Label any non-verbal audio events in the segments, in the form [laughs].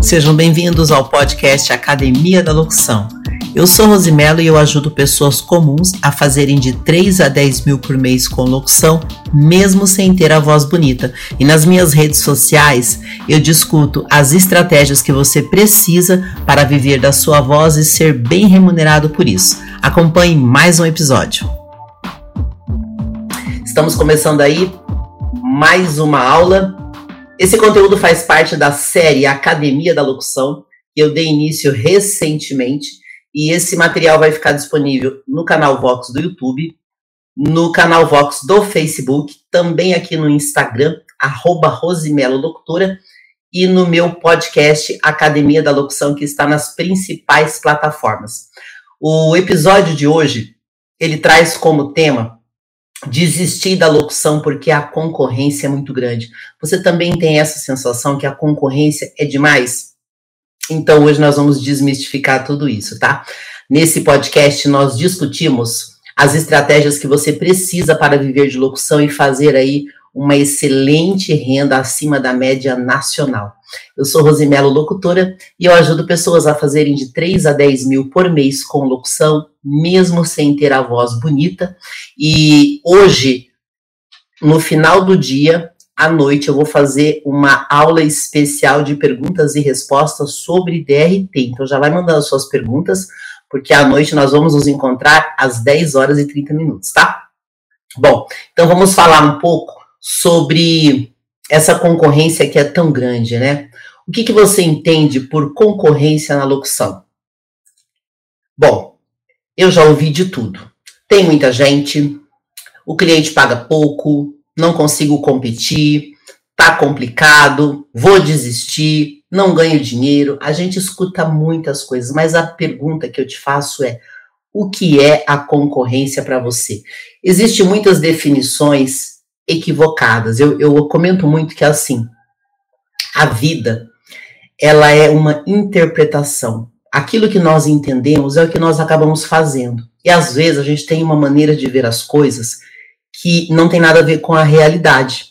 Sejam bem-vindos ao podcast Academia da Locução. Eu sou Rosimelo e eu ajudo pessoas comuns a fazerem de 3 a 10 mil por mês com locução, mesmo sem ter a voz bonita. E nas minhas redes sociais eu discuto as estratégias que você precisa para viver da sua voz e ser bem remunerado por isso. Acompanhe mais um episódio. Estamos começando aí mais uma aula. Esse conteúdo faz parte da série Academia da Locução, que eu dei início recentemente e esse material vai ficar disponível no canal Vox do YouTube, no canal Vox do Facebook, também aqui no Instagram, arroba Rosimelo e no meu podcast Academia da Locução, que está nas principais plataformas. O episódio de hoje, ele traz como tema desistir da locução porque a concorrência é muito grande. Você também tem essa sensação que a concorrência é demais? Então, hoje nós vamos desmistificar tudo isso, tá? Nesse podcast, nós discutimos as estratégias que você precisa para viver de locução e fazer aí uma excelente renda acima da média nacional. Eu sou Rosimelo Locutora e eu ajudo pessoas a fazerem de 3 a 10 mil por mês com locução, mesmo sem ter a voz bonita. E hoje, no final do dia, à noite eu vou fazer uma aula especial de perguntas e respostas sobre DRT. Então já vai mandando suas perguntas, porque à noite nós vamos nos encontrar às 10 horas e 30 minutos, tá? Bom, então vamos falar um pouco sobre essa concorrência que é tão grande, né? O que, que você entende por concorrência na locução? Bom, eu já ouvi de tudo. Tem muita gente, o cliente paga pouco, não consigo competir, tá complicado, vou desistir, não ganho dinheiro. A gente escuta muitas coisas, mas a pergunta que eu te faço é: o que é a concorrência para você? Existem muitas definições equivocadas. Eu, eu comento muito que é assim: a vida ela é uma interpretação. Aquilo que nós entendemos é o que nós acabamos fazendo. E às vezes a gente tem uma maneira de ver as coisas que não tem nada a ver com a realidade.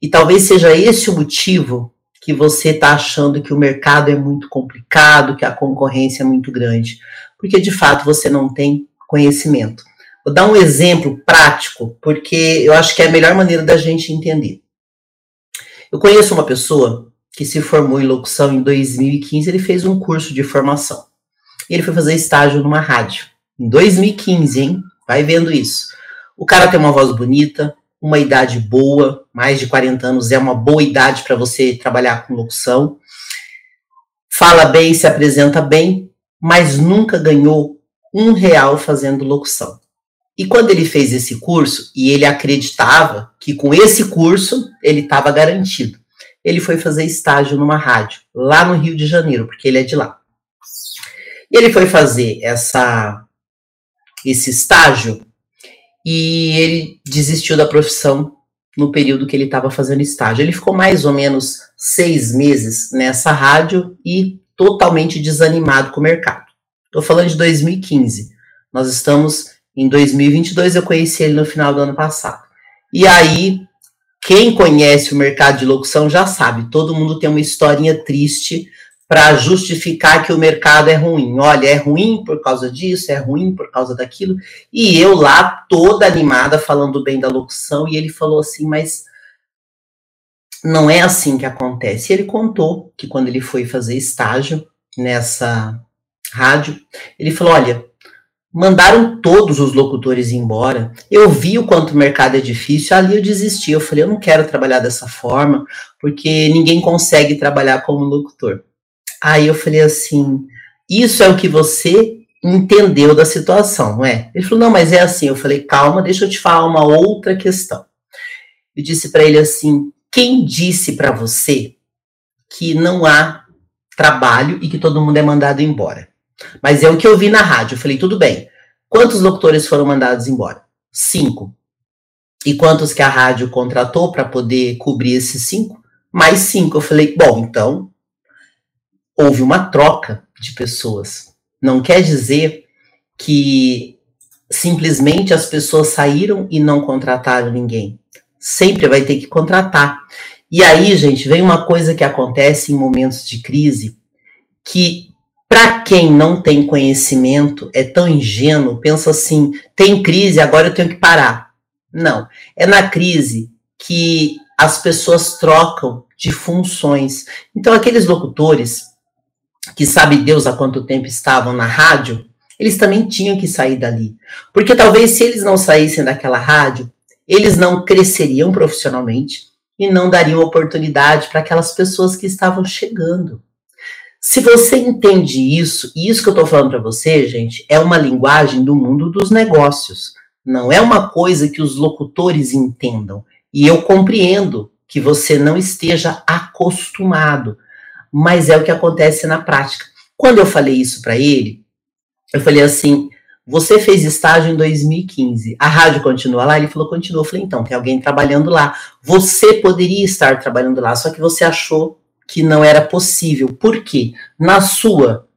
E talvez seja esse o motivo que você está achando que o mercado é muito complicado, que a concorrência é muito grande, porque de fato você não tem conhecimento. Vou dar um exemplo prático, porque eu acho que é a melhor maneira da gente entender. Eu conheço uma pessoa que se formou em locução em 2015, ele fez um curso de formação. Ele foi fazer estágio numa rádio. Em 2015, hein? Vai vendo isso. O cara tem uma voz bonita, uma idade boa, mais de 40 anos é uma boa idade para você trabalhar com locução. Fala bem, se apresenta bem, mas nunca ganhou um real fazendo locução. E quando ele fez esse curso, e ele acreditava que com esse curso ele estava garantido, ele foi fazer estágio numa rádio, lá no Rio de Janeiro, porque ele é de lá. E ele foi fazer essa, esse estágio e ele desistiu da profissão no período que ele estava fazendo estágio. Ele ficou mais ou menos seis meses nessa rádio e totalmente desanimado com o mercado. Estou falando de 2015. Nós estamos em 2022, eu conheci ele no final do ano passado. E aí, quem conhece o mercado de locução já sabe, todo mundo tem uma historinha triste para justificar que o mercado é ruim. Olha, é ruim por causa disso, é ruim por causa daquilo. E eu lá, toda animada, falando bem da locução, e ele falou assim, mas não é assim que acontece. E ele contou que quando ele foi fazer estágio nessa rádio, ele falou: olha, mandaram todos os locutores embora. Eu vi o quanto o mercado é difícil, ali eu desisti. Eu falei: eu não quero trabalhar dessa forma, porque ninguém consegue trabalhar como locutor. Aí eu falei assim: isso é o que você entendeu da situação, não é? Ele falou: não, mas é assim. Eu falei: calma, deixa eu te falar uma outra questão. Eu disse para ele assim: quem disse para você que não há trabalho e que todo mundo é mandado embora? Mas é o que eu vi na rádio. Eu falei: tudo bem. Quantos locutores foram mandados embora? Cinco. E quantos que a rádio contratou para poder cobrir esses cinco? Mais cinco. Eu falei: bom, então houve uma troca de pessoas. Não quer dizer que simplesmente as pessoas saíram e não contrataram ninguém. Sempre vai ter que contratar. E aí, gente, vem uma coisa que acontece em momentos de crise que para quem não tem conhecimento, é tão ingênuo, pensa assim: tem crise, agora eu tenho que parar. Não. É na crise que as pessoas trocam de funções. Então, aqueles locutores que sabe Deus há quanto tempo estavam na rádio, eles também tinham que sair dali. Porque talvez se eles não saíssem daquela rádio, eles não cresceriam profissionalmente e não dariam oportunidade para aquelas pessoas que estavam chegando. Se você entende isso, e isso que eu estou falando para você, gente, é uma linguagem do mundo dos negócios. Não é uma coisa que os locutores entendam. E eu compreendo que você não esteja acostumado, mas é o que acontece na prática. Quando eu falei isso para ele, eu falei assim: você fez estágio em 2015, a rádio continua lá? Ele falou: continua. Eu falei: então, tem alguém trabalhando lá. Você poderia estar trabalhando lá, só que você achou que não era possível. Por quê? Na sua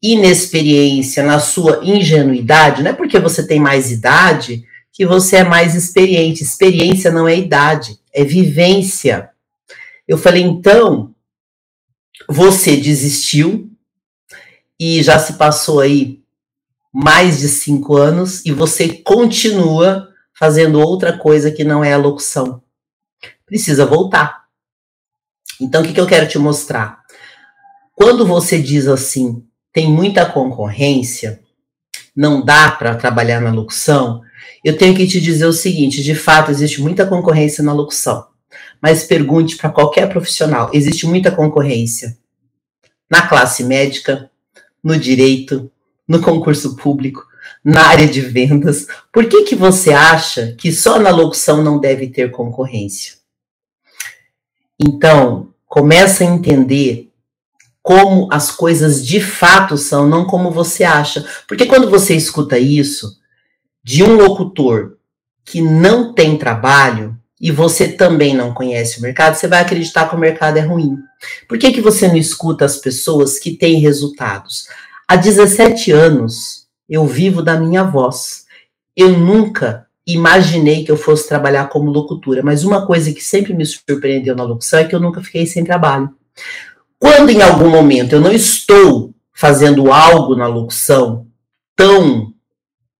inexperiência, na sua ingenuidade, não é porque você tem mais idade que você é mais experiente. Experiência não é idade, é vivência. Eu falei, então, você desistiu e já se passou aí mais de cinco anos e você continua fazendo outra coisa que não é a locução. Precisa voltar. Então, o que, que eu quero te mostrar? Quando você diz assim, tem muita concorrência, não dá para trabalhar na locução, eu tenho que te dizer o seguinte: de fato, existe muita concorrência na locução. Mas pergunte para qualquer profissional: existe muita concorrência na classe médica, no direito, no concurso público, na área de vendas. Por que, que você acha que só na locução não deve ter concorrência? Então, começa a entender como as coisas de fato são, não como você acha. Porque quando você escuta isso de um locutor que não tem trabalho e você também não conhece o mercado, você vai acreditar que o mercado é ruim. Por que, que você não escuta as pessoas que têm resultados? Há 17 anos eu vivo da minha voz. Eu nunca imaginei que eu fosse trabalhar como locutora, mas uma coisa que sempre me surpreendeu na locução é que eu nunca fiquei sem trabalho. Quando em algum momento eu não estou fazendo algo na locução tão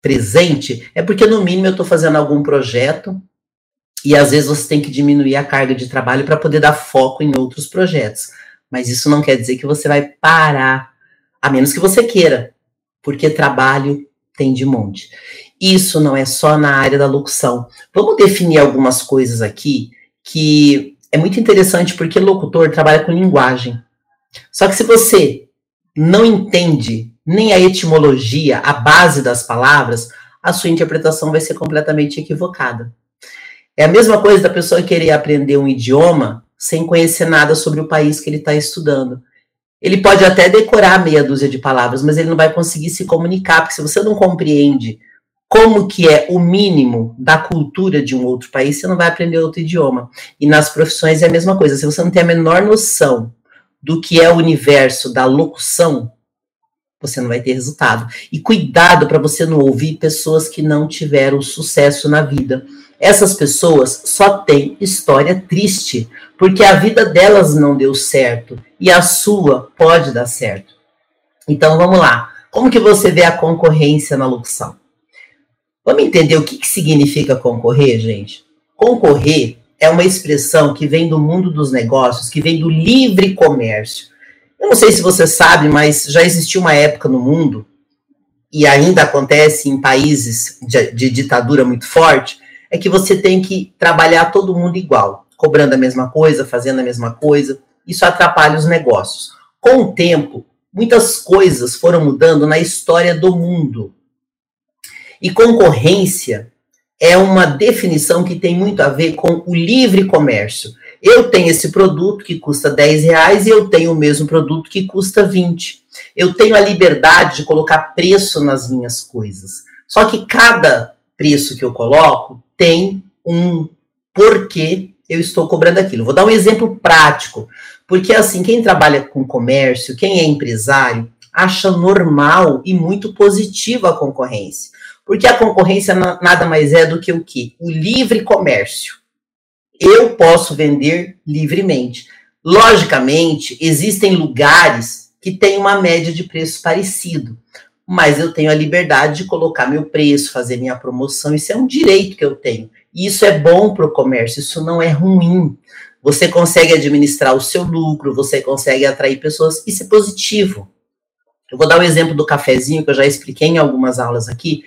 presente, é porque no mínimo eu estou fazendo algum projeto e às vezes você tem que diminuir a carga de trabalho para poder dar foco em outros projetos. Mas isso não quer dizer que você vai parar, a menos que você queira, porque trabalho tem de monte. Isso não é só na área da locução. Vamos definir algumas coisas aqui que é muito interessante porque locutor trabalha com linguagem. Só que se você não entende nem a etimologia, a base das palavras, a sua interpretação vai ser completamente equivocada. É a mesma coisa da pessoa querer aprender um idioma sem conhecer nada sobre o país que ele está estudando. Ele pode até decorar meia dúzia de palavras, mas ele não vai conseguir se comunicar, porque se você não compreende como que é o mínimo da cultura de um outro país, você não vai aprender outro idioma. E nas profissões é a mesma coisa. Se você não tem a menor noção do que é o universo da locução, você não vai ter resultado. E cuidado para você não ouvir pessoas que não tiveram sucesso na vida. Essas pessoas só têm história triste, porque a vida delas não deu certo e a sua pode dar certo. Então vamos lá. Como que você vê a concorrência na locução? Vamos entender o que, que significa concorrer, gente? Concorrer é uma expressão que vem do mundo dos negócios, que vem do livre comércio. Eu não sei se você sabe, mas já existiu uma época no mundo, e ainda acontece em países de, de ditadura muito forte, é que você tem que trabalhar todo mundo igual, cobrando a mesma coisa, fazendo a mesma coisa. Isso atrapalha os negócios. Com o tempo, muitas coisas foram mudando na história do mundo. E concorrência é uma definição que tem muito a ver com o livre comércio. Eu tenho esse produto que custa 10 reais e eu tenho o mesmo produto que custa 20. Eu tenho a liberdade de colocar preço nas minhas coisas. Só que cada preço que eu coloco tem um porquê eu estou cobrando aquilo. Vou dar um exemplo prático, porque assim, quem trabalha com comércio, quem é empresário, acha normal e muito positivo a concorrência. Porque a concorrência nada mais é do que o quê? O livre comércio. Eu posso vender livremente. Logicamente, existem lugares que tem uma média de preço parecido. Mas eu tenho a liberdade de colocar meu preço, fazer minha promoção, isso é um direito que eu tenho. E isso é bom para o comércio, isso não é ruim. Você consegue administrar o seu lucro, você consegue atrair pessoas, isso é positivo. Eu vou dar o um exemplo do cafezinho, que eu já expliquei em algumas aulas aqui,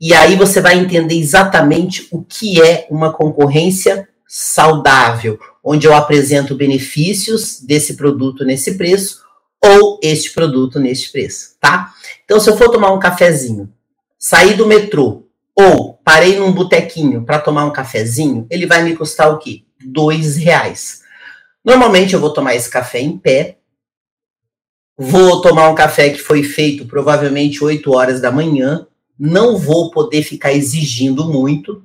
e aí você vai entender exatamente o que é uma concorrência saudável, onde eu apresento benefícios desse produto nesse preço ou este produto neste preço, tá? Então, se eu for tomar um cafezinho, sair do metrô ou parei num botequinho para tomar um cafezinho, ele vai me custar o quê? Dois reais. Normalmente eu vou tomar esse café em pé, vou tomar um café que foi feito provavelmente 8 horas da manhã, não vou poder ficar exigindo muito,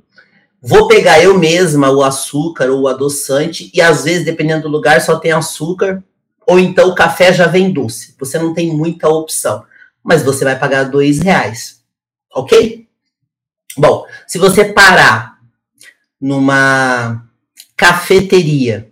Vou pegar eu mesma o açúcar ou o adoçante, e às vezes, dependendo do lugar, só tem açúcar, ou então o café já vem doce. Você não tem muita opção. Mas você vai pagar dois reais. Ok? Bom, se você parar numa cafeteria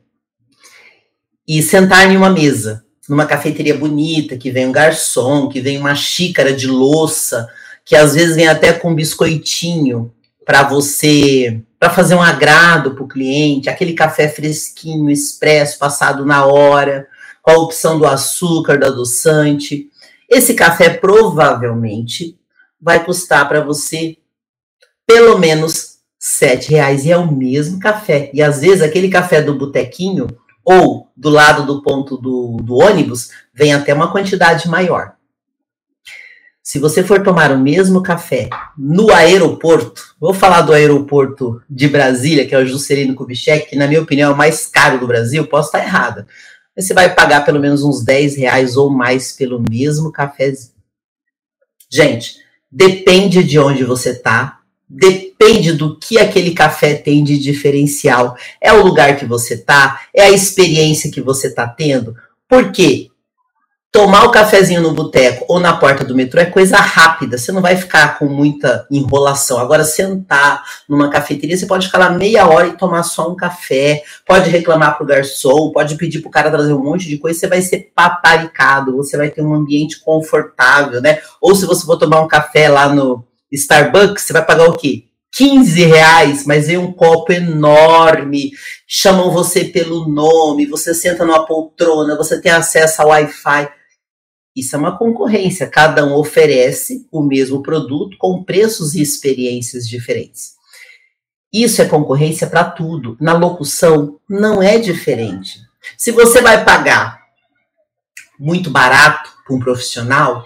e sentar em uma mesa, numa cafeteria bonita, que vem um garçom, que vem uma xícara de louça, que às vezes vem até com biscoitinho, para você, para fazer um agrado para o cliente, aquele café fresquinho, expresso, passado na hora, com a opção do açúcar, do adoçante. Esse café provavelmente vai custar para você pelo menos sete reais e é o mesmo café. E às vezes aquele café do botequinho ou do lado do ponto do, do ônibus vem até uma quantidade maior. Se você for tomar o mesmo café no aeroporto, vou falar do aeroporto de Brasília, que é o Juscelino Kubitschek, que na minha opinião é o mais caro do Brasil, posso estar errada. Mas você vai pagar pelo menos uns 10 reais ou mais pelo mesmo cafezinho. Gente, depende de onde você está, depende do que aquele café tem de diferencial. É o lugar que você está, é a experiência que você está tendo. Por quê? Tomar o cafezinho no boteco ou na porta do metrô é coisa rápida, você não vai ficar com muita enrolação. Agora, sentar numa cafeteria, você pode ficar lá meia hora e tomar só um café, pode reclamar pro garçom, pode pedir pro cara trazer um monte de coisa, você vai ser paparicado, você vai ter um ambiente confortável, né? Ou se você for tomar um café lá no Starbucks, você vai pagar o quê? 15 reais, mas vem um copo enorme, chamam você pelo nome, você senta numa poltrona, você tem acesso ao Wi-Fi. Isso é uma concorrência, cada um oferece o mesmo produto com preços e experiências diferentes. Isso é concorrência para tudo. Na locução não é diferente. Se você vai pagar muito barato para um profissional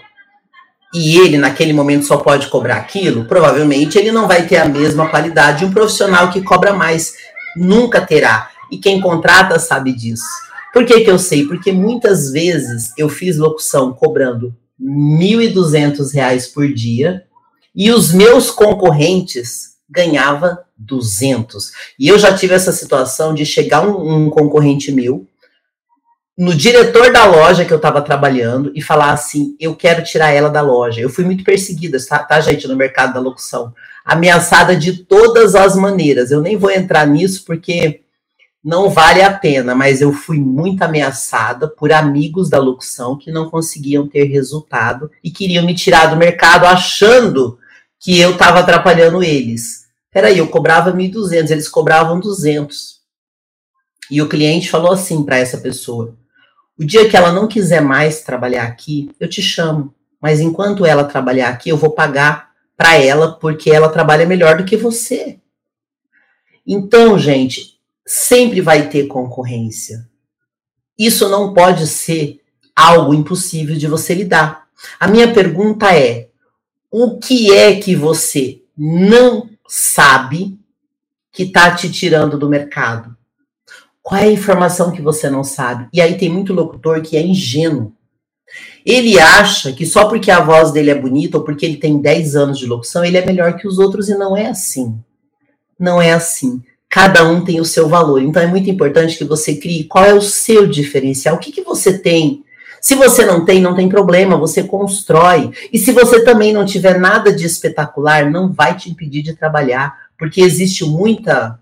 e ele naquele momento só pode cobrar aquilo, provavelmente ele não vai ter a mesma qualidade de um profissional que cobra mais. Nunca terá. E quem contrata sabe disso. Por que, que eu sei? Porque muitas vezes eu fiz locução cobrando R$ 1.200 por dia e os meus concorrentes ganhavam 200. E eu já tive essa situação de chegar um, um concorrente meu no diretor da loja que eu estava trabalhando e falar assim: eu quero tirar ela da loja. Eu fui muito perseguida, tá, tá, gente, no mercado da locução. Ameaçada de todas as maneiras. Eu nem vou entrar nisso porque não vale a pena, mas eu fui muito ameaçada por amigos da locução que não conseguiam ter resultado e queriam me tirar do mercado achando que eu estava atrapalhando eles. Peraí, eu cobrava 1.200, eles cobravam 200. E o cliente falou assim para essa pessoa: o dia que ela não quiser mais trabalhar aqui, eu te chamo. Mas enquanto ela trabalhar aqui, eu vou pagar para ela porque ela trabalha melhor do que você. Então, gente, sempre vai ter concorrência. Isso não pode ser algo impossível de você lidar. A minha pergunta é: o que é que você não sabe que está te tirando do mercado? Qual é a informação que você não sabe? E aí tem muito locutor que é ingênuo. Ele acha que só porque a voz dele é bonita ou porque ele tem 10 anos de locução, ele é melhor que os outros e não é assim. Não é assim cada um tem o seu valor. Então é muito importante que você crie qual é o seu diferencial, o que, que você tem. Se você não tem, não tem problema, você constrói. E se você também não tiver nada de espetacular, não vai te impedir de trabalhar, porque existe muita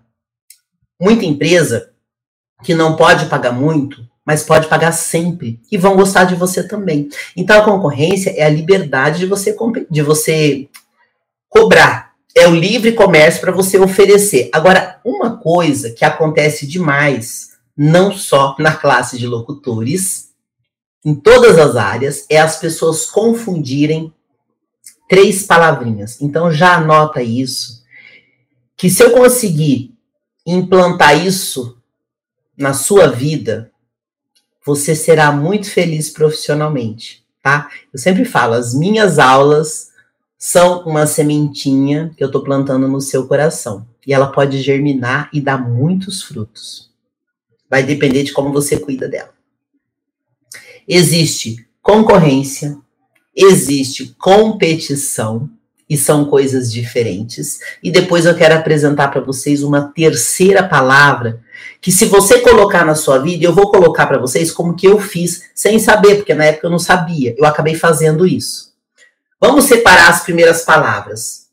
muita empresa que não pode pagar muito, mas pode pagar sempre e vão gostar de você também. Então a concorrência é a liberdade de você de você cobrar. É o livre comércio para você oferecer. Agora, uma coisa que acontece demais, não só na classe de locutores, em todas as áreas, é as pessoas confundirem três palavrinhas. Então já anota isso, que se eu conseguir implantar isso na sua vida, você será muito feliz profissionalmente, tá? Eu sempre falo, as minhas aulas são uma sementinha que eu estou plantando no seu coração. E ela pode germinar e dar muitos frutos. Vai depender de como você cuida dela. Existe concorrência, existe competição, e são coisas diferentes. E depois eu quero apresentar para vocês uma terceira palavra que se você colocar na sua vida, eu vou colocar para vocês como que eu fiz sem saber, porque na época eu não sabia. Eu acabei fazendo isso. Vamos separar as primeiras palavras: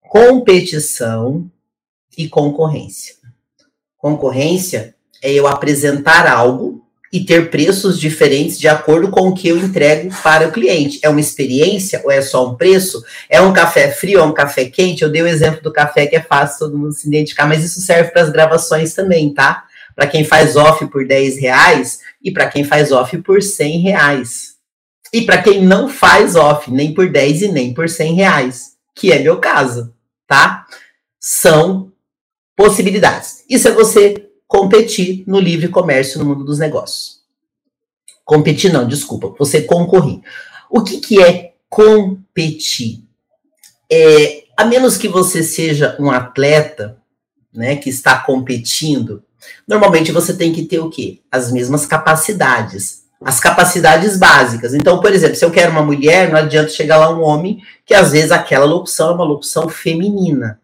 competição e concorrência. Concorrência é eu apresentar algo e ter preços diferentes de acordo com o que eu entrego para o cliente. É uma experiência ou é só um preço? É um café frio ou é um café quente? Eu dei o exemplo do café que é fácil todo mundo se identificar, mas isso serve para as gravações também, tá? Para quem faz off por 10 reais e para quem faz off por 100 reais. E para quem não faz off, nem por 10 e nem por 100 reais, que é meu caso, tá? São possibilidades. Isso é você competir no livre comércio no mundo dos negócios. Competir não, desculpa, você concorrer. O que, que é competir? É, a menos que você seja um atleta, né, que está competindo, normalmente você tem que ter o quê? As mesmas capacidades as capacidades básicas. Então, por exemplo, se eu quero uma mulher, não adianta chegar lá um homem, que às vezes aquela locução é uma locução feminina.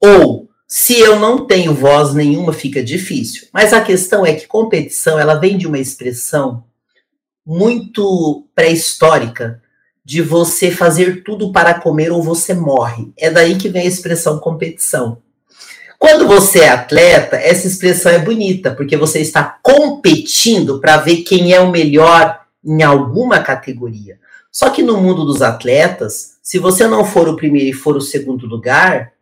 Ou, se eu não tenho voz nenhuma, fica difícil. Mas a questão é que competição, ela vem de uma expressão muito pré-histórica de você fazer tudo para comer ou você morre. É daí que vem a expressão competição. Quando você é atleta, essa expressão é bonita, porque você está competindo para ver quem é o melhor em alguma categoria. Só que no mundo dos atletas, se você não for o primeiro e for o segundo lugar,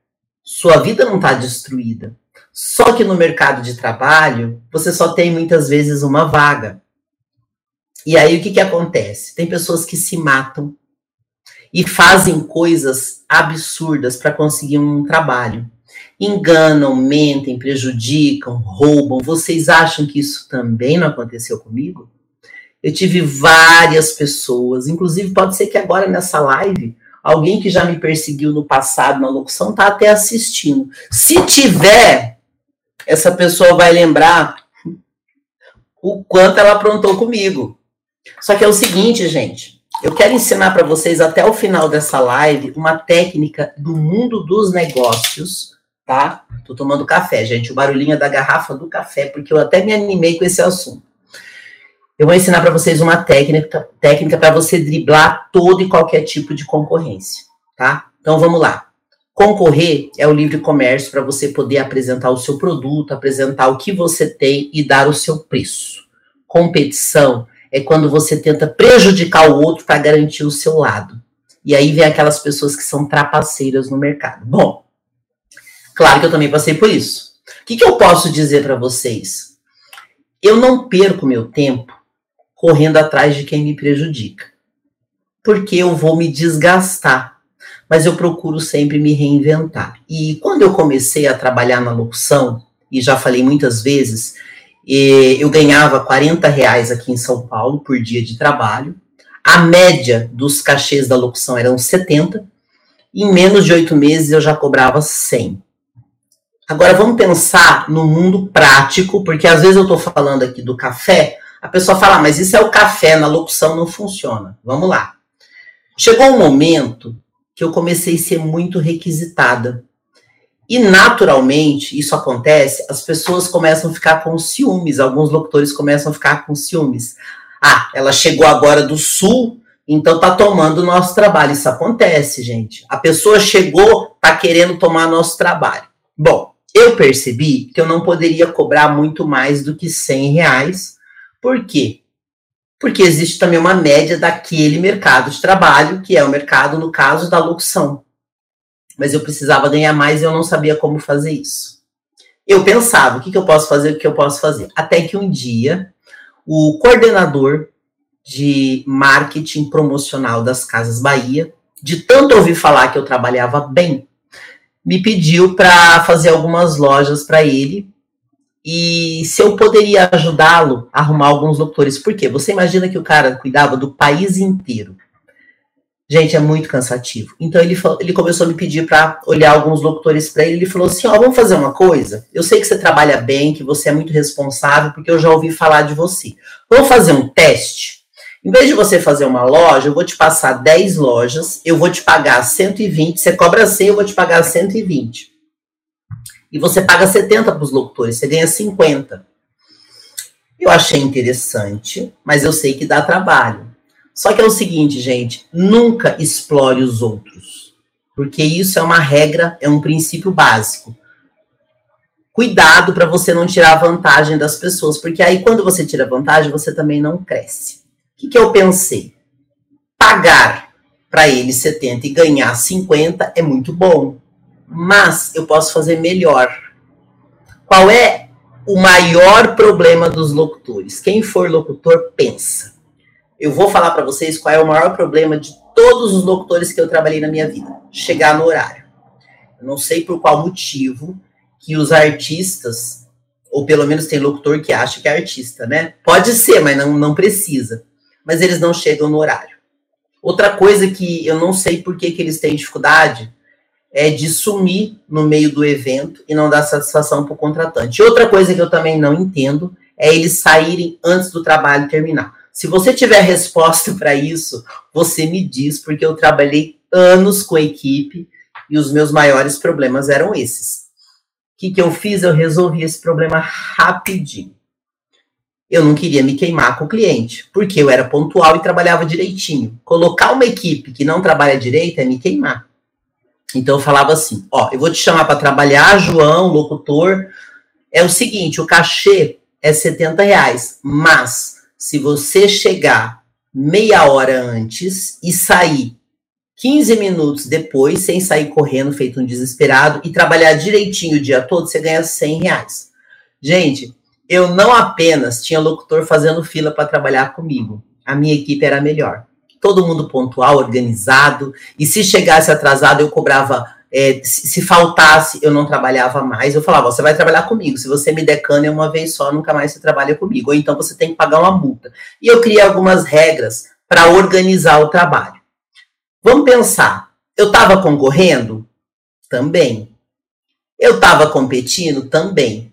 sua vida não está destruída. Só que no mercado de trabalho, você só tem muitas vezes uma vaga. E aí o que, que acontece? Tem pessoas que se matam e fazem coisas absurdas para conseguir um trabalho enganam, mentem, prejudicam, roubam. Vocês acham que isso também não aconteceu comigo? Eu tive várias pessoas, inclusive pode ser que agora nessa live alguém que já me perseguiu no passado na locução tá até assistindo. Se tiver, essa pessoa vai lembrar o quanto ela aprontou comigo. Só que é o seguinte, gente, eu quero ensinar para vocês até o final dessa live uma técnica do mundo dos negócios tá? Tô tomando café, gente. O barulhinho é da garrafa do café, porque eu até me animei com esse assunto. Eu vou ensinar para vocês uma técnica, técnica para você driblar todo e qualquer tipo de concorrência, tá? Então vamos lá. Concorrer é o livre comércio para você poder apresentar o seu produto, apresentar o que você tem e dar o seu preço. Competição é quando você tenta prejudicar o outro para garantir o seu lado. E aí vem aquelas pessoas que são trapaceiras no mercado. Bom, Claro que eu também passei por isso. O que, que eu posso dizer para vocês? Eu não perco meu tempo correndo atrás de quem me prejudica, porque eu vou me desgastar, mas eu procuro sempre me reinventar. E quando eu comecei a trabalhar na locução, e já falei muitas vezes, eu ganhava 40 reais aqui em São Paulo por dia de trabalho, a média dos cachês da locução eram 70, em menos de oito meses eu já cobrava 100. Agora vamos pensar no mundo prático, porque às vezes eu estou falando aqui do café, a pessoa fala, ah, mas isso é o café, na locução não funciona. Vamos lá. Chegou um momento que eu comecei a ser muito requisitada. E naturalmente, isso acontece, as pessoas começam a ficar com ciúmes, alguns locutores começam a ficar com ciúmes. Ah, ela chegou agora do sul, então tá tomando o nosso trabalho. Isso acontece, gente. A pessoa chegou, tá querendo tomar nosso trabalho. Bom, eu percebi que eu não poderia cobrar muito mais do que 100 reais, Por quê? Porque existe também uma média daquele mercado de trabalho, que é o mercado, no caso, da locução. Mas eu precisava ganhar mais e eu não sabia como fazer isso. Eu pensava, o que, que eu posso fazer, o que eu posso fazer? Até que um dia, o coordenador de marketing promocional das Casas Bahia, de tanto ouvir falar que eu trabalhava bem, me pediu para fazer algumas lojas para ele e se eu poderia ajudá-lo a arrumar alguns locutores. Por quê? Você imagina que o cara cuidava do país inteiro. Gente, é muito cansativo. Então ele, ele começou a me pedir para olhar alguns locutores para ele. Ele falou assim: Ó, vamos fazer uma coisa. Eu sei que você trabalha bem, que você é muito responsável, porque eu já ouvi falar de você. Vamos fazer um teste? Em vez de você fazer uma loja, eu vou te passar 10 lojas, eu vou te pagar 120, você cobra 100, eu vou te pagar 120 e você paga 70 para os locutores, você ganha 50. Eu achei interessante, mas eu sei que dá trabalho. Só que é o seguinte, gente, nunca explore os outros, porque isso é uma regra, é um princípio básico. Cuidado para você não tirar vantagem das pessoas, porque aí quando você tira vantagem, você também não cresce. Que, que eu pensei? Pagar para ele 70 e ganhar 50 é muito bom mas eu posso fazer melhor. Qual é o maior problema dos locutores? Quem for locutor, pensa. Eu vou falar para vocês qual é o maior problema de todos os locutores que eu trabalhei na minha vida: chegar no horário. Eu não sei por qual motivo que os artistas, ou pelo menos tem locutor que acha que é artista, né? Pode ser, mas não, não precisa. Mas eles não chegam no horário. Outra coisa que eu não sei por que, que eles têm dificuldade é de sumir no meio do evento e não dar satisfação para o contratante. Outra coisa que eu também não entendo é eles saírem antes do trabalho terminar. Se você tiver resposta [laughs] para isso, você me diz, porque eu trabalhei anos com a equipe e os meus maiores problemas eram esses. O que, que eu fiz? Eu resolvi esse problema rapidinho. Eu não queria me queimar com o cliente, porque eu era pontual e trabalhava direitinho. Colocar uma equipe que não trabalha direito é me queimar. Então eu falava assim: ó, eu vou te chamar para trabalhar, João, locutor. É o seguinte: o cachê é 70 reais, mas se você chegar meia hora antes e sair 15 minutos depois, sem sair correndo, feito um desesperado, e trabalhar direitinho o dia todo, você ganha 100 reais. Gente, eu não apenas tinha locutor fazendo fila para trabalhar comigo, a minha equipe era melhor todo mundo pontual, organizado, e se chegasse atrasado, eu cobrava. É, se, se, faltasse, eu não trabalhava mais. Eu falava: você vai trabalhar comigo. Se você me decana uma vez só, nunca mais você trabalha comigo. Ou então você tem que pagar uma multa. E eu criei algumas regras para organizar o trabalho. Vamos pensar: eu estava concorrendo? Também. Eu estava competindo? Também.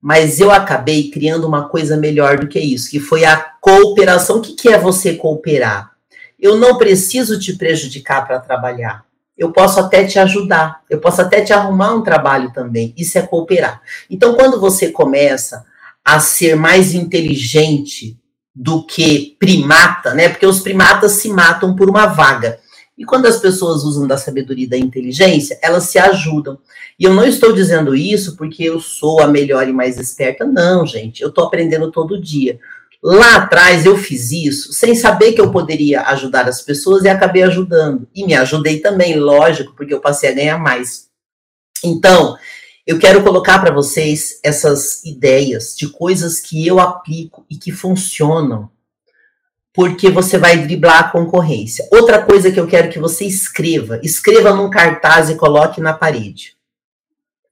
Mas eu acabei criando uma coisa melhor do que isso, que foi a cooperação. O que, que é você cooperar? eu não preciso te prejudicar para trabalhar. Eu posso até te ajudar, eu posso até te arrumar um trabalho também. Isso é cooperar. Então, quando você começa a ser mais inteligente do que primata, né? Porque os primatas se matam por uma vaga. E quando as pessoas usam da sabedoria e da inteligência, elas se ajudam. E eu não estou dizendo isso porque eu sou a melhor e mais esperta. Não, gente. Eu estou aprendendo todo dia. Lá atrás eu fiz isso sem saber que eu poderia ajudar as pessoas e acabei ajudando. E me ajudei também, lógico, porque eu passei a ganhar mais. Então, eu quero colocar para vocês essas ideias de coisas que eu aplico e que funcionam, porque você vai driblar a concorrência. Outra coisa que eu quero que você escreva, escreva num cartaz e coloque na parede.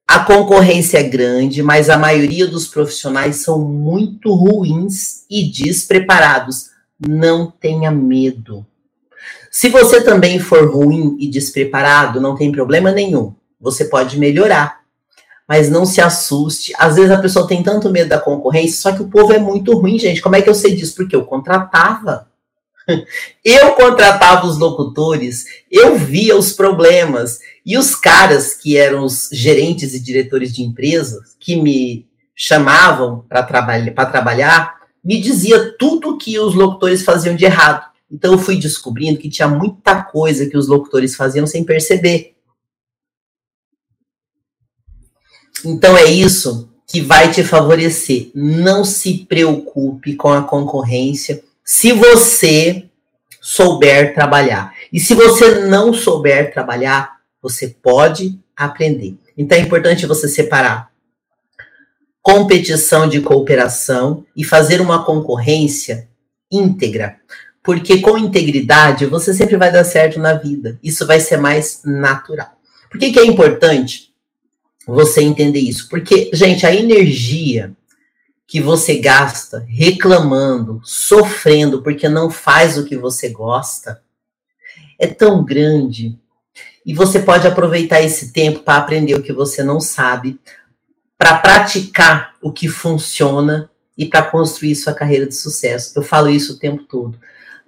A concorrência é grande, mas a maioria dos profissionais são muito ruins e despreparados. Não tenha medo. Se você também for ruim e despreparado, não tem problema nenhum. Você pode melhorar. Mas não se assuste. Às vezes a pessoa tem tanto medo da concorrência, só que o povo é muito ruim, gente. Como é que eu sei disso? Porque eu contratava. [laughs] Eu contratava os locutores, eu via os problemas. E os caras que eram os gerentes e diretores de empresas, que me chamavam para trabalhar, me dizia tudo que os locutores faziam de errado. Então eu fui descobrindo que tinha muita coisa que os locutores faziam sem perceber. Então é isso que vai te favorecer. Não se preocupe com a concorrência se você souber trabalhar. E se você não souber trabalhar, você pode aprender. Então é importante você separar competição de cooperação e fazer uma concorrência íntegra. Porque com integridade você sempre vai dar certo na vida. Isso vai ser mais natural. Por que, que é importante você entender isso? Porque, gente, a energia que você gasta reclamando, sofrendo porque não faz o que você gosta, é tão grande. E você pode aproveitar esse tempo para aprender o que você não sabe, para praticar o que funciona e para construir sua carreira de sucesso. Eu falo isso o tempo todo.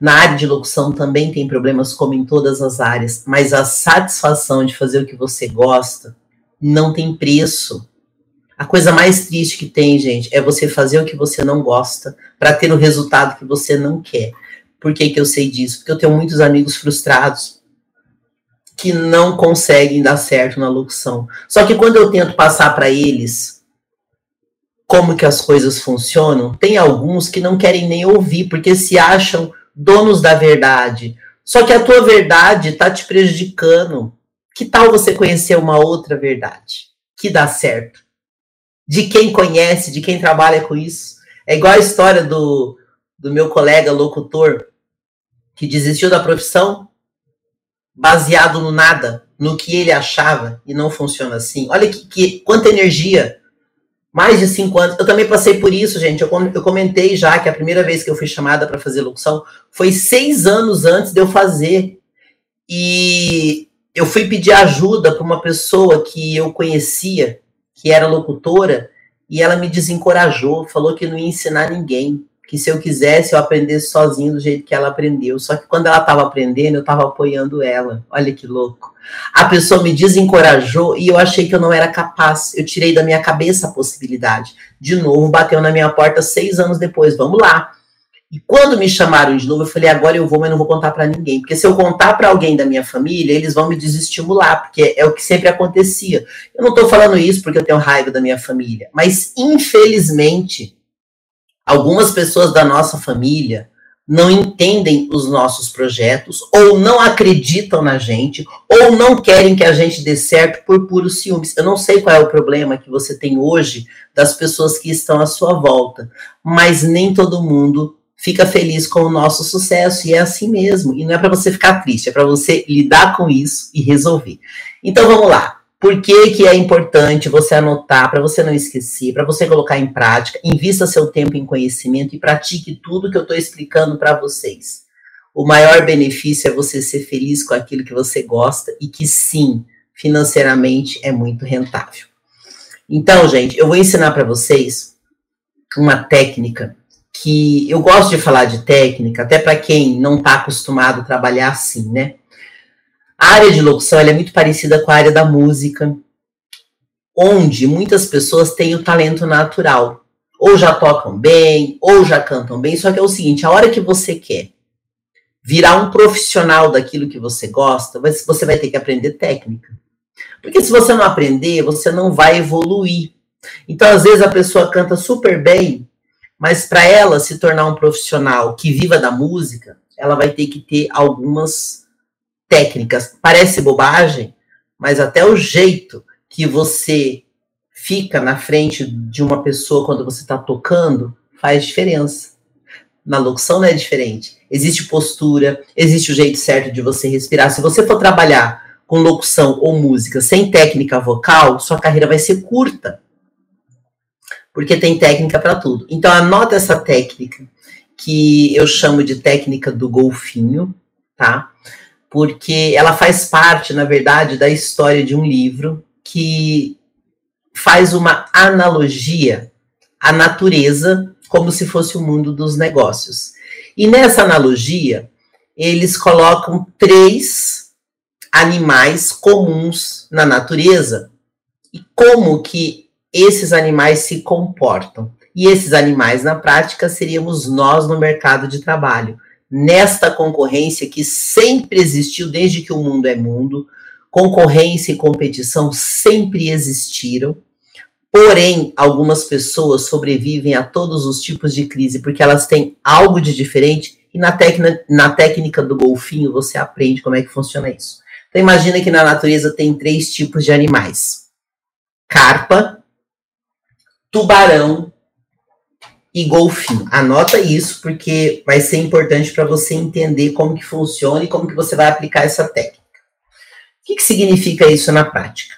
Na área de locução também tem problemas, como em todas as áreas, mas a satisfação de fazer o que você gosta não tem preço. A coisa mais triste que tem, gente, é você fazer o que você não gosta para ter o resultado que você não quer. Por que, que eu sei disso? Porque eu tenho muitos amigos frustrados que não conseguem dar certo na locução. Só que quando eu tento passar para eles como que as coisas funcionam, tem alguns que não querem nem ouvir, porque se acham donos da verdade. Só que a tua verdade está te prejudicando. Que tal você conhecer uma outra verdade que dá certo? De quem conhece, de quem trabalha com isso. É igual a história do, do meu colega locutor que desistiu da profissão baseado no nada, no que ele achava e não funciona assim. Olha que, que quanta energia mais de cinco anos. Eu também passei por isso, gente. Eu, eu comentei já que a primeira vez que eu fui chamada para fazer locução foi seis anos antes de eu fazer. E eu fui pedir ajuda para uma pessoa que eu conhecia, que era locutora, e ela me desencorajou, falou que não ia ensinar ninguém que se eu quisesse eu aprendesse sozinho do jeito que ela aprendeu. Só que quando ela estava aprendendo, eu estava apoiando ela. Olha que louco. A pessoa me desencorajou e eu achei que eu não era capaz. Eu tirei da minha cabeça a possibilidade. De novo, bateu na minha porta seis anos depois. Vamos lá. E quando me chamaram de novo, eu falei: agora eu vou, mas não vou contar para ninguém. Porque se eu contar para alguém da minha família, eles vão me desestimular, porque é o que sempre acontecia. Eu não estou falando isso porque eu tenho raiva da minha família, mas infelizmente Algumas pessoas da nossa família não entendem os nossos projetos, ou não acreditam na gente, ou não querem que a gente dê certo por puros ciúmes. Eu não sei qual é o problema que você tem hoje das pessoas que estão à sua volta, mas nem todo mundo fica feliz com o nosso sucesso, e é assim mesmo. E não é para você ficar triste, é para você lidar com isso e resolver. Então vamos lá. Por que, que é importante você anotar, para você não esquecer, para você colocar em prática, invista seu tempo em conhecimento e pratique tudo que eu estou explicando para vocês. O maior benefício é você ser feliz com aquilo que você gosta e que sim, financeiramente é muito rentável. Então, gente, eu vou ensinar para vocês uma técnica que eu gosto de falar de técnica, até para quem não está acostumado a trabalhar assim, né? A área de locução é muito parecida com a área da música, onde muitas pessoas têm o talento natural. Ou já tocam bem, ou já cantam bem. Só que é o seguinte: a hora que você quer virar um profissional daquilo que você gosta, você vai ter que aprender técnica. Porque se você não aprender, você não vai evoluir. Então, às vezes, a pessoa canta super bem, mas para ela se tornar um profissional que viva da música, ela vai ter que ter algumas técnicas. Parece bobagem, mas até o jeito que você fica na frente de uma pessoa quando você está tocando faz diferença. Na locução não é diferente. Existe postura, existe o jeito certo de você respirar. Se você for trabalhar com locução ou música sem técnica vocal, sua carreira vai ser curta. Porque tem técnica para tudo. Então anota essa técnica que eu chamo de técnica do golfinho, tá? porque ela faz parte, na verdade, da história de um livro que faz uma analogia à natureza como se fosse o mundo dos negócios. E nessa analogia, eles colocam três animais comuns na natureza e como que esses animais se comportam. E esses animais, na prática, seríamos nós no mercado de trabalho nesta concorrência que sempre existiu desde que o mundo é mundo. Concorrência e competição sempre existiram. Porém, algumas pessoas sobrevivem a todos os tipos de crise porque elas têm algo de diferente e na, na técnica do golfinho você aprende como é que funciona isso. Então imagina que na natureza tem três tipos de animais: carpa, tubarão e golfinho. Anota isso porque vai ser importante para você entender como que funciona e como que você vai aplicar essa técnica. O que, que significa isso na prática?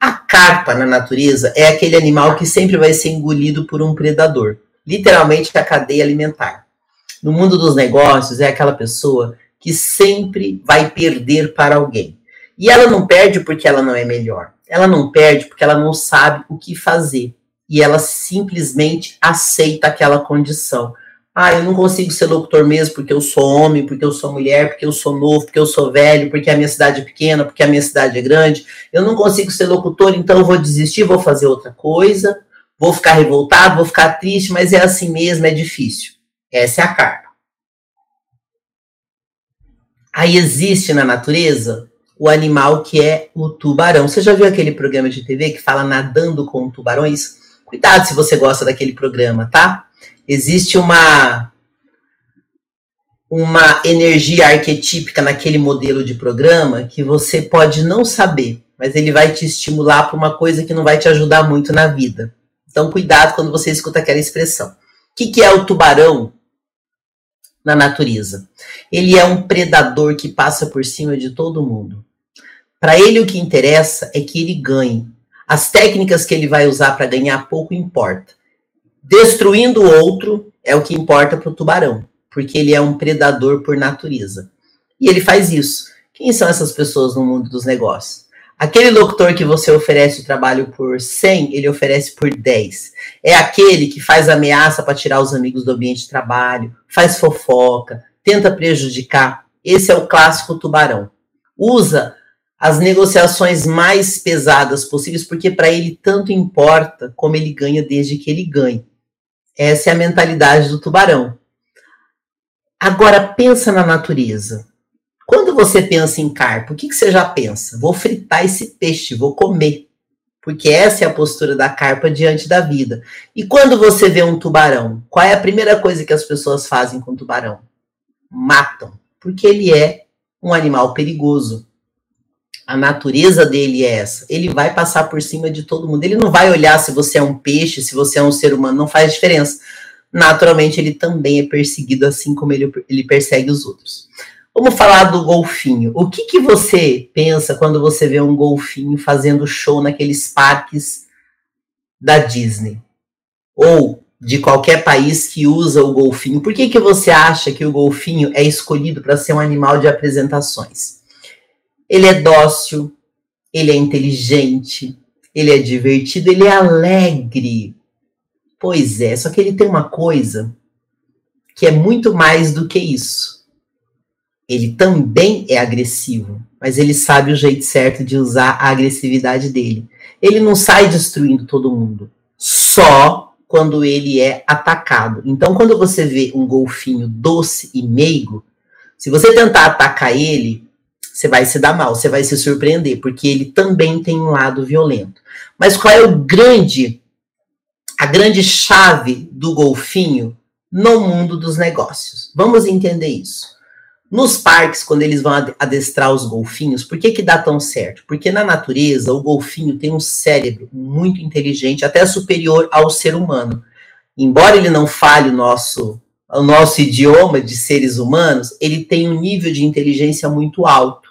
A carpa na natureza é aquele animal que sempre vai ser engolido por um predador, literalmente a cadeia alimentar. No mundo dos negócios é aquela pessoa que sempre vai perder para alguém. E ela não perde porque ela não é melhor. Ela não perde porque ela não sabe o que fazer e ela simplesmente aceita aquela condição. Ah, eu não consigo ser locutor mesmo porque eu sou homem, porque eu sou mulher, porque eu sou novo, porque eu sou velho, porque a minha cidade é pequena, porque a minha cidade é grande. Eu não consigo ser locutor, então eu vou desistir, vou fazer outra coisa, vou ficar revoltado, vou ficar triste, mas é assim mesmo, é difícil. Essa é a carta. Aí existe na natureza o animal que é o tubarão. Você já viu aquele programa de TV que fala nadando com tubarões? Cuidado se você gosta daquele programa, tá? Existe uma uma energia arquetípica naquele modelo de programa que você pode não saber, mas ele vai te estimular para uma coisa que não vai te ajudar muito na vida. Então, cuidado quando você escuta aquela expressão. O que, que é o tubarão na natureza? Ele é um predador que passa por cima de todo mundo. Para ele, o que interessa é que ele ganhe, as técnicas que ele vai usar para ganhar pouco importa. Destruindo o outro é o que importa para o tubarão, porque ele é um predador por natureza. E ele faz isso. Quem são essas pessoas no mundo dos negócios? Aquele locutor que você oferece o trabalho por 100, ele oferece por 10. É aquele que faz ameaça para tirar os amigos do ambiente de trabalho, faz fofoca, tenta prejudicar. Esse é o clássico tubarão. Usa as negociações mais pesadas possíveis, porque para ele tanto importa como ele ganha desde que ele ganhe. Essa é a mentalidade do tubarão. Agora pensa na natureza. Quando você pensa em carpa, o que, que você já pensa? Vou fritar esse peixe, vou comer. Porque essa é a postura da carpa diante da vida. E quando você vê um tubarão, qual é a primeira coisa que as pessoas fazem com o tubarão? Matam. Porque ele é um animal perigoso a natureza dele é essa. Ele vai passar por cima de todo mundo. Ele não vai olhar se você é um peixe, se você é um ser humano, não faz diferença. Naturalmente, ele também é perseguido assim como ele, ele persegue os outros. Vamos falar do golfinho. O que, que você pensa quando você vê um golfinho fazendo show naqueles parques da Disney? Ou de qualquer país que usa o golfinho? Por que, que você acha que o golfinho é escolhido para ser um animal de apresentações? Ele é dócil, ele é inteligente, ele é divertido, ele é alegre. Pois é, só que ele tem uma coisa que é muito mais do que isso. Ele também é agressivo, mas ele sabe o jeito certo de usar a agressividade dele. Ele não sai destruindo todo mundo, só quando ele é atacado. Então, quando você vê um golfinho doce e meigo, se você tentar atacar ele, você vai se dar mal, você vai se surpreender, porque ele também tem um lado violento. Mas qual é o grande, a grande chave do golfinho no mundo dos negócios? Vamos entender isso. Nos parques, quando eles vão adestrar os golfinhos, por que, que dá tão certo? Porque na natureza, o golfinho tem um cérebro muito inteligente, até superior ao ser humano. Embora ele não fale o nosso, o nosso idioma de seres humanos, ele tem um nível de inteligência muito alto.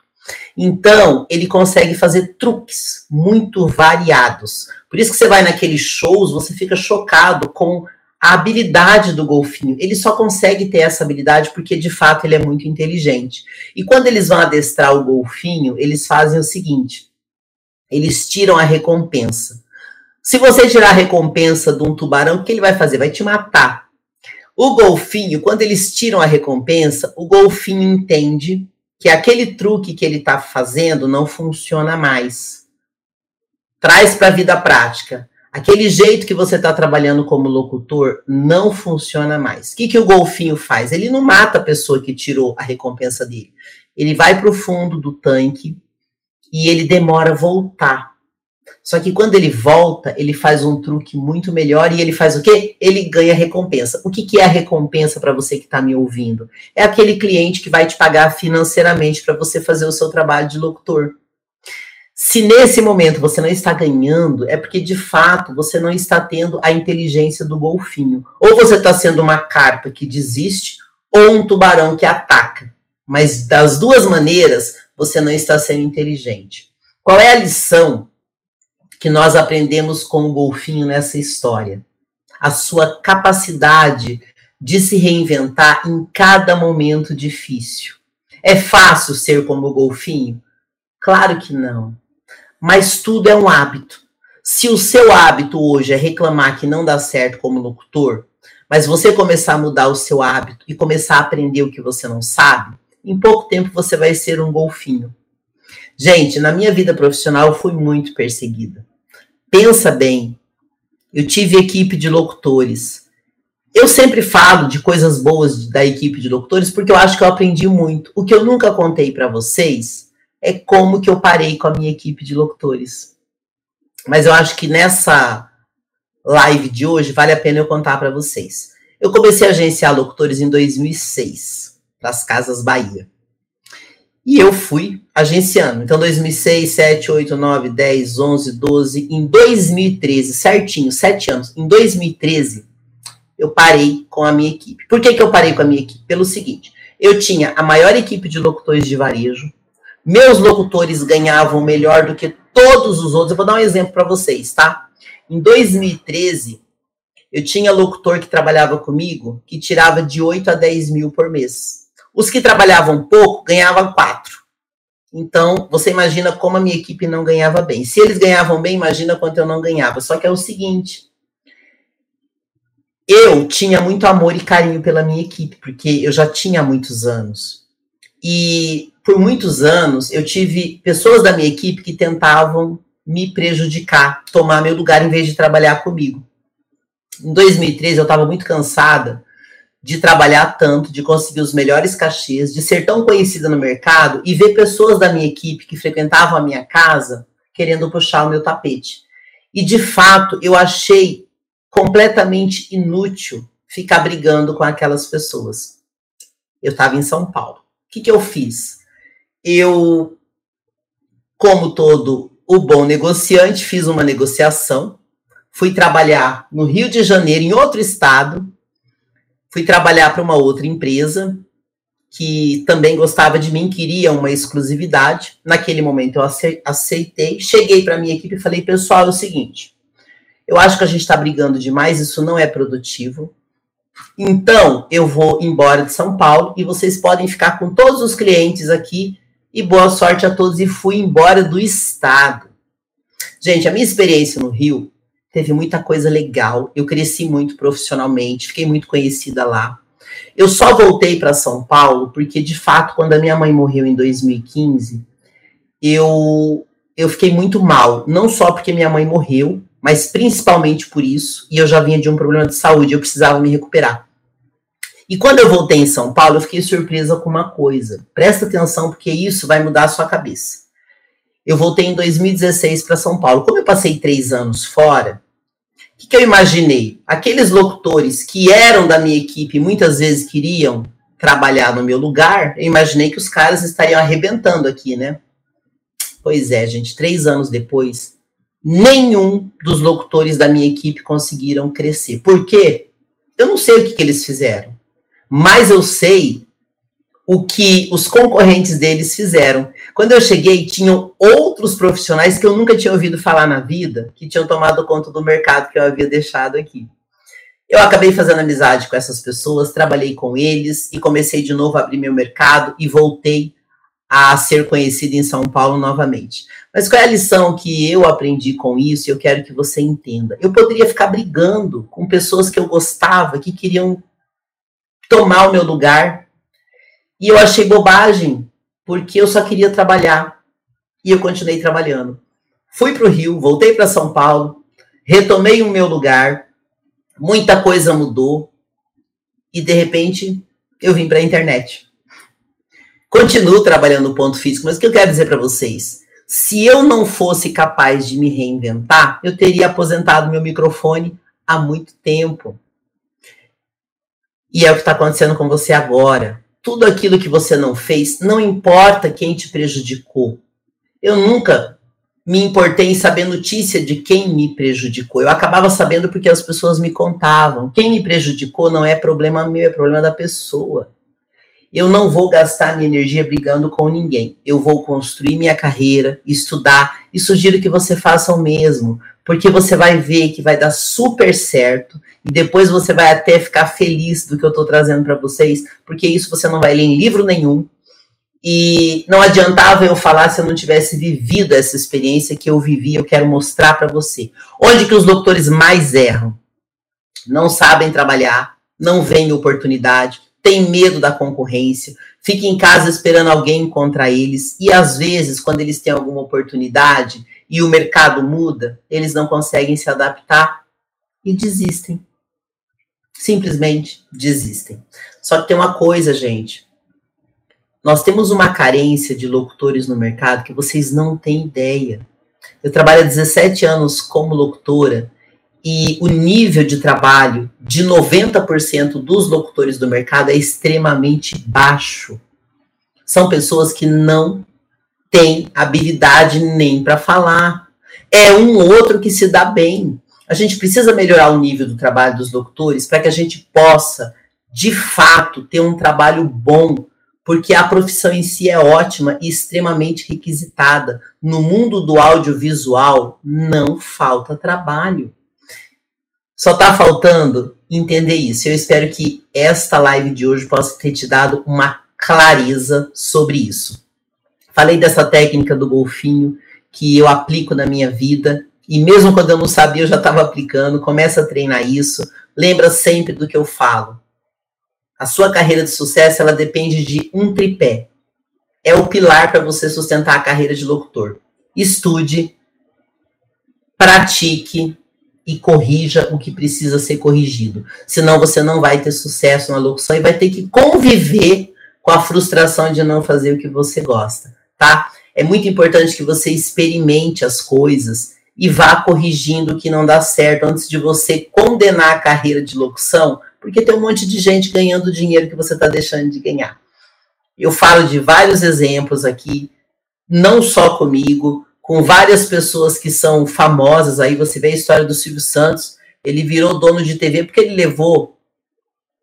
Então, ele consegue fazer truques muito variados. Por isso que você vai naqueles shows, você fica chocado com a habilidade do golfinho. Ele só consegue ter essa habilidade porque, de fato, ele é muito inteligente. E quando eles vão adestrar o golfinho, eles fazem o seguinte: eles tiram a recompensa. Se você tirar a recompensa de um tubarão, o que ele vai fazer? Vai te matar. O golfinho, quando eles tiram a recompensa, o golfinho entende que aquele truque que ele está fazendo não funciona mais. Traz para a vida prática. Aquele jeito que você está trabalhando como locutor não funciona mais. O que, que o golfinho faz? Ele não mata a pessoa que tirou a recompensa dele. Ele vai para o fundo do tanque e ele demora a voltar. Só que quando ele volta, ele faz um truque muito melhor e ele faz o quê? Ele ganha recompensa. O que, que é a recompensa para você que está me ouvindo? É aquele cliente que vai te pagar financeiramente para você fazer o seu trabalho de locutor. Se nesse momento você não está ganhando, é porque de fato você não está tendo a inteligência do golfinho. Ou você está sendo uma carpa que desiste, ou um tubarão que ataca. Mas das duas maneiras, você não está sendo inteligente. Qual é a lição que nós aprendemos com o golfinho nessa história. A sua capacidade de se reinventar em cada momento difícil. É fácil ser como o golfinho? Claro que não. Mas tudo é um hábito. Se o seu hábito hoje é reclamar que não dá certo como locutor, mas você começar a mudar o seu hábito e começar a aprender o que você não sabe, em pouco tempo você vai ser um golfinho. Gente, na minha vida profissional eu fui muito perseguida. Pensa bem, eu tive equipe de locutores. Eu sempre falo de coisas boas da equipe de locutores porque eu acho que eu aprendi muito. O que eu nunca contei para vocês é como que eu parei com a minha equipe de locutores. Mas eu acho que nessa live de hoje vale a pena eu contar para vocês. Eu comecei a agenciar locutores em 2006, para as Casas Bahia. E eu fui agenciando. Então, 2006, 7, 8, 9, 10, 11, 12. Em 2013, certinho, sete anos. Em 2013, eu parei com a minha equipe. Por que, que eu parei com a minha equipe? Pelo seguinte: eu tinha a maior equipe de locutores de varejo. Meus locutores ganhavam melhor do que todos os outros. Eu vou dar um exemplo para vocês, tá? Em 2013, eu tinha locutor que trabalhava comigo que tirava de 8 a 10 mil por mês. Os que trabalhavam pouco ganhavam quatro. Então, você imagina como a minha equipe não ganhava bem. Se eles ganhavam bem, imagina quanto eu não ganhava. Só que é o seguinte: eu tinha muito amor e carinho pela minha equipe, porque eu já tinha muitos anos. E por muitos anos eu tive pessoas da minha equipe que tentavam me prejudicar, tomar meu lugar em vez de trabalhar comigo. Em 2013 eu estava muito cansada de trabalhar tanto, de conseguir os melhores cachês, de ser tão conhecida no mercado e ver pessoas da minha equipe que frequentavam a minha casa querendo puxar o meu tapete. E de fato, eu achei completamente inútil ficar brigando com aquelas pessoas. Eu estava em São Paulo. O que, que eu fiz? Eu, como todo o bom negociante, fiz uma negociação, fui trabalhar no Rio de Janeiro, em outro estado, Fui trabalhar para uma outra empresa que também gostava de mim, queria uma exclusividade. Naquele momento eu aceitei, cheguei para minha equipe e falei, pessoal, é o seguinte, eu acho que a gente está brigando demais, isso não é produtivo. Então, eu vou embora de São Paulo e vocês podem ficar com todos os clientes aqui e boa sorte a todos. E fui embora do estado. Gente, a minha experiência no Rio teve muita coisa legal. Eu cresci muito profissionalmente, fiquei muito conhecida lá. Eu só voltei para São Paulo porque, de fato, quando a minha mãe morreu em 2015, eu, eu fiquei muito mal. Não só porque minha mãe morreu, mas principalmente por isso. E eu já vinha de um problema de saúde, eu precisava me recuperar. E quando eu voltei em São Paulo, eu fiquei surpresa com uma coisa. Presta atenção, porque isso vai mudar a sua cabeça. Eu voltei em 2016 para São Paulo. Como eu passei três anos fora, que, eu imaginei? Aqueles locutores que eram da minha equipe muitas vezes queriam trabalhar no meu lugar, eu imaginei que os caras estariam arrebentando aqui, né? Pois é, gente, três anos depois, nenhum dos locutores da minha equipe conseguiram crescer. Por quê? Eu não sei o que, que eles fizeram, mas eu sei o que os concorrentes deles fizeram. Quando eu cheguei, tinham outros profissionais que eu nunca tinha ouvido falar na vida, que tinham tomado conta do mercado que eu havia deixado aqui. Eu acabei fazendo amizade com essas pessoas, trabalhei com eles e comecei de novo a abrir meu mercado e voltei a ser conhecida em São Paulo novamente. Mas qual é a lição que eu aprendi com isso e eu quero que você entenda? Eu poderia ficar brigando com pessoas que eu gostava, que queriam tomar o meu lugar, e eu achei bobagem, porque eu só queria trabalhar. E eu continuei trabalhando. Fui para o Rio, voltei para São Paulo, retomei o meu lugar, muita coisa mudou, e de repente eu vim para a internet. Continuo trabalhando no ponto físico, mas o que eu quero dizer para vocês? Se eu não fosse capaz de me reinventar, eu teria aposentado meu microfone há muito tempo. E é o que está acontecendo com você agora. Tudo aquilo que você não fez, não importa quem te prejudicou. Eu nunca me importei em saber notícia de quem me prejudicou. Eu acabava sabendo porque as pessoas me contavam. Quem me prejudicou não é problema meu, é problema da pessoa. Eu não vou gastar minha energia brigando com ninguém. Eu vou construir minha carreira, estudar e sugiro que você faça o mesmo, porque você vai ver que vai dar super certo e depois você vai até ficar feliz do que eu estou trazendo para vocês, porque isso você não vai ler em livro nenhum. E não adiantava eu falar se eu não tivesse vivido essa experiência que eu vivi, eu quero mostrar para você. Onde que os doutores mais erram? Não sabem trabalhar, não veem oportunidade, têm medo da concorrência, ficam em casa esperando alguém contra eles, e às vezes, quando eles têm alguma oportunidade e o mercado muda, eles não conseguem se adaptar e desistem. Simplesmente desistem. Só que tem uma coisa, gente. Nós temos uma carência de locutores no mercado que vocês não têm ideia. Eu trabalho há 17 anos como locutora e o nível de trabalho de 90% dos locutores do mercado é extremamente baixo. São pessoas que não têm habilidade nem para falar. É um outro que se dá bem. A gente precisa melhorar o nível do trabalho dos locutores para que a gente possa, de fato, ter um trabalho bom, porque a profissão em si é ótima e extremamente requisitada. No mundo do audiovisual, não falta trabalho. Só está faltando entender isso. Eu espero que esta live de hoje possa ter te dado uma clareza sobre isso. Falei dessa técnica do golfinho que eu aplico na minha vida e mesmo quando eu não sabia, eu já estava aplicando. Começa a treinar isso. Lembra sempre do que eu falo. A sua carreira de sucesso ela depende de um tripé. É o pilar para você sustentar a carreira de locutor. Estude, pratique e corrija o que precisa ser corrigido. Senão você não vai ter sucesso na locução e vai ter que conviver com a frustração de não fazer o que você gosta, tá? É muito importante que você experimente as coisas e vá corrigindo o que não dá certo antes de você condenar a carreira de locução, porque tem um monte de gente ganhando dinheiro que você está deixando de ganhar. Eu falo de vários exemplos aqui, não só comigo, com várias pessoas que são famosas. Aí você vê a história do Silvio Santos. Ele virou dono de TV porque ele levou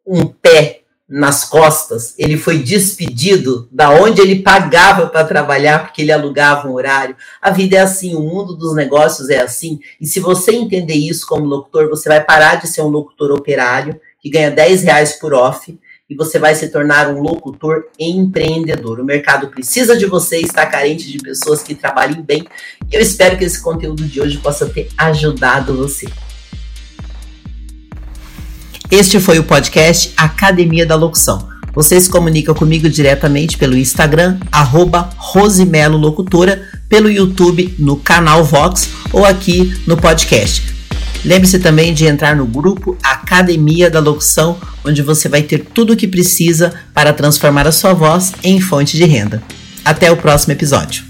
um pé nas costas. Ele foi despedido da onde ele pagava para trabalhar porque ele alugava um horário. A vida é assim, o mundo dos negócios é assim. E se você entender isso como locutor, você vai parar de ser um locutor operário que ganha 10 reais por off e você vai se tornar um locutor empreendedor. O mercado precisa de você, está carente de pessoas que trabalhem bem. E eu espero que esse conteúdo de hoje possa ter ajudado você. Este foi o podcast Academia da Locução. Você se comunica comigo diretamente pelo Instagram, arroba Rosimelo Locutora, pelo YouTube, no canal Vox ou aqui no podcast. Lembre-se também de entrar no grupo Academia da Locução, onde você vai ter tudo o que precisa para transformar a sua voz em fonte de renda. Até o próximo episódio.